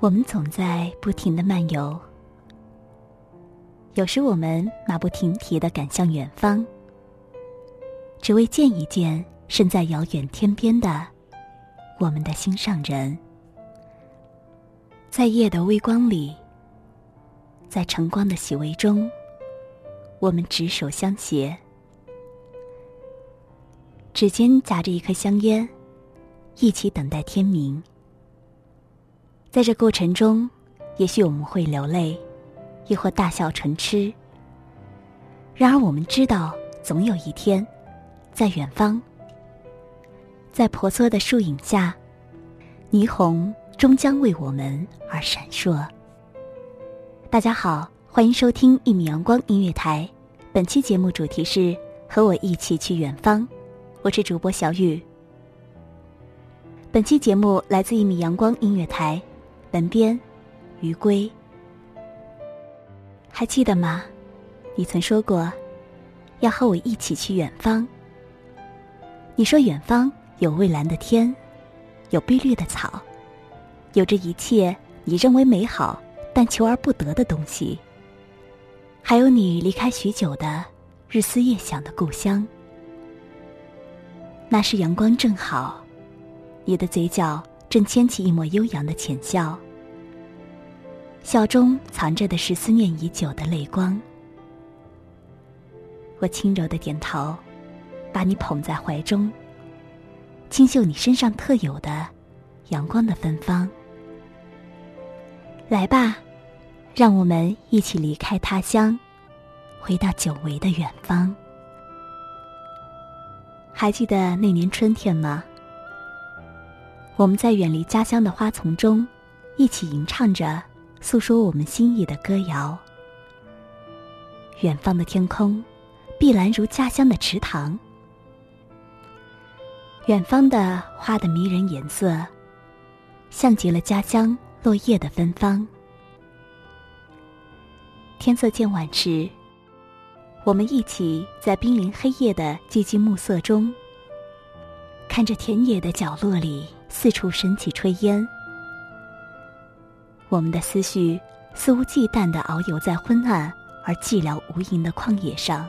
我们总在不停的漫游，有时我们马不停蹄的赶向远方，只为见一见身在遥远天边的我们的心上人。在夜的微光里，在晨光的熹微中，我们执手相携，指尖夹着一颗香烟，一起等待天明。在这过程中，也许我们会流泪，亦或大笑成痴。然而，我们知道，总有一天，在远方，在婆娑的树影下，霓虹终将为我们而闪烁。大家好，欢迎收听一米阳光音乐台。本期节目主题是“和我一起去远方”，我是主播小雨。本期节目来自一米阳光音乐台。本编，余归。还记得吗？你曾说过，要和我一起去远方。你说远方有蔚蓝的天，有碧绿的草，有着一切你认为美好但求而不得的东西。还有你离开许久的日思夜想的故乡。那时阳光正好，你的嘴角。正牵起一抹悠扬的浅笑，笑中藏着的是思念已久的泪光。我轻柔的点头，把你捧在怀中，轻嗅你身上特有的阳光的芬芳。来吧，让我们一起离开他乡，回到久违的远方。还记得那年春天吗？我们在远离家乡的花丛中，一起吟唱着诉说我们心意的歌谣。远方的天空，碧蓝如家乡的池塘。远方的花的迷人颜色，像极了家乡落叶的芬芳。天色渐晚时，我们一起在濒临黑夜的寂静暮色中，看着田野的角落里。四处升起炊烟，我们的思绪肆无忌惮地遨游在昏暗而寂寥无垠的旷野上，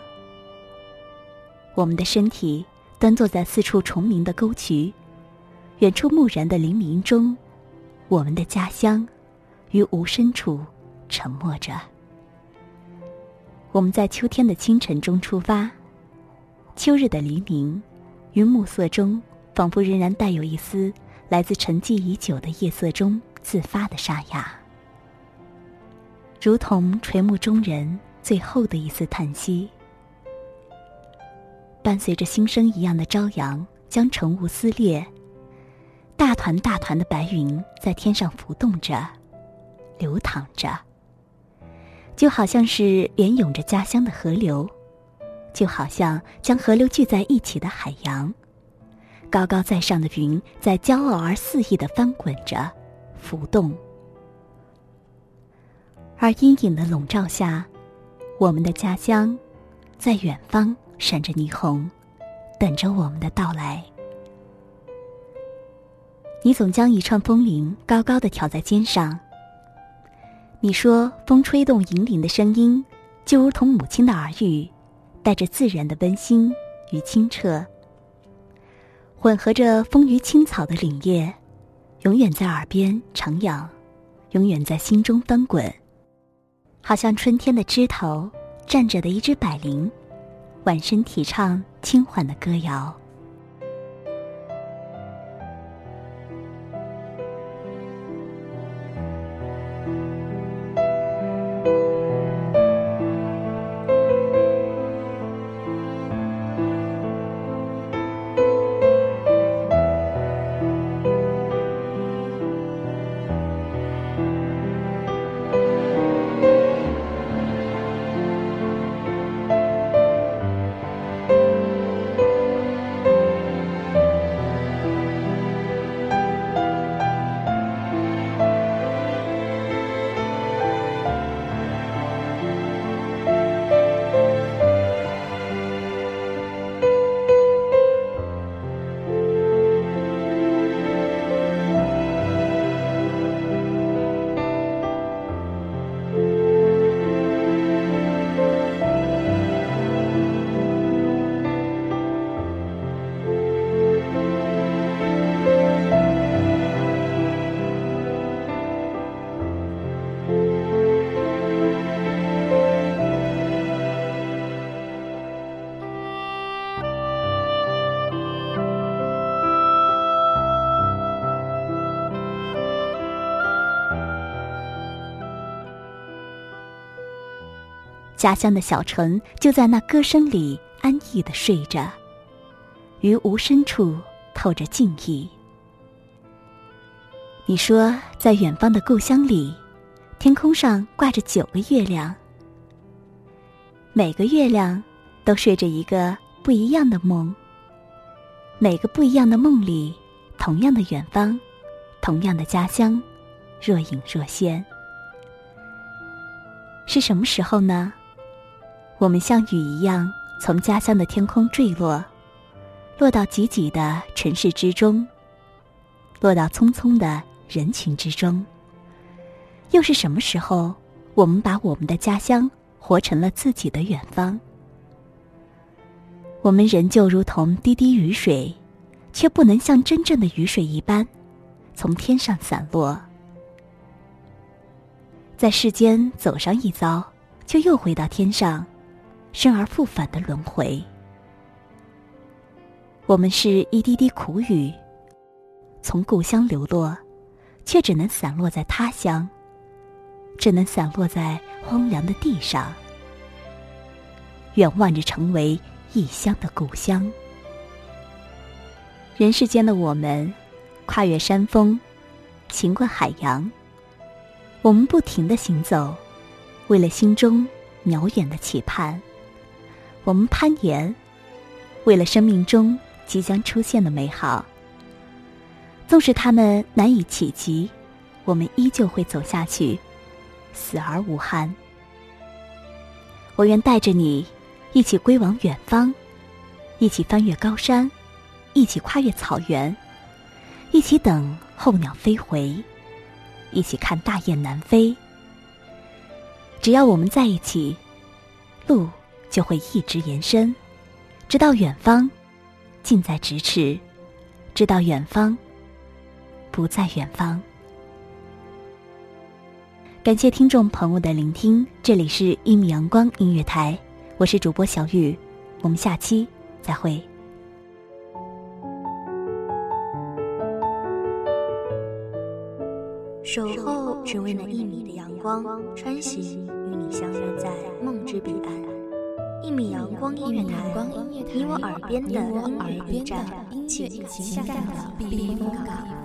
我们的身体端坐在四处虫鸣的沟渠，远处木然的林鸣中，我们的家乡于无声处沉默着。我们在秋天的清晨中出发，秋日的黎明，于暮色中仿佛仍然带有一丝。来自沉寂已久的夜色中自发的沙哑，如同垂暮中人最后的一丝叹息。伴随着新生一样的朝阳将晨雾撕裂，大团大团的白云在天上浮动着，流淌着，就好像是连涌着家乡的河流，就好像将河流聚在一起的海洋。高高在上的云在骄傲而肆意的翻滚着、浮动，而阴影的笼罩下，我们的家乡在远方闪着霓虹，等着我们的到来。你总将一串风铃高高的挑在肩上。你说，风吹动银铃的声音，就如同母亲的耳语，带着自然的温馨与清澈。混合着风雨青草的凛冽，永远在耳边徜徉，永远在心中翻滚。好像春天的枝头站着的一只百灵，晚身提唱轻缓的歌谣。家乡的小城就在那歌声里安逸的睡着，于无深处透着静意。你说，在远方的故乡里，天空上挂着九个月亮，每个月亮都睡着一个不一样的梦。每个不一样的梦里，同样的远方，同样的家乡，若隐若现。是什么时候呢？我们像雨一样从家乡的天空坠落，落到挤挤的城市之中，落到匆匆的人群之中。又是什么时候，我们把我们的家乡活成了自己的远方？我们仍旧如同滴滴雨水，却不能像真正的雨水一般，从天上散落，在世间走上一遭，就又回到天上。生而复返的轮回，我们是一滴滴苦雨，从故乡流落，却只能散落在他乡，只能散落在荒凉的地上，远望着成为异乡的故乡。人世间的我们，跨越山峰，行过海洋，我们不停的行走，为了心中渺远的期盼。我们攀岩，为了生命中即将出现的美好。纵使他们难以企及，我们依旧会走下去，死而无憾。我愿带着你，一起归往远方，一起翻越高山，一起跨越草原，一起等候鸟飞回，一起看大雁南飞。只要我们在一起，路。就会一直延伸，直到远方，近在咫尺；直到远方，不在远方。感谢听众朋友的聆听，这里是一米阳光音乐台，我是主播小雨，我们下期再会。守候只为那一米的阳光，穿行与你相约在梦之彼岸。一米阳光音乐台，你我耳边的音乐驿站，情感的避风港。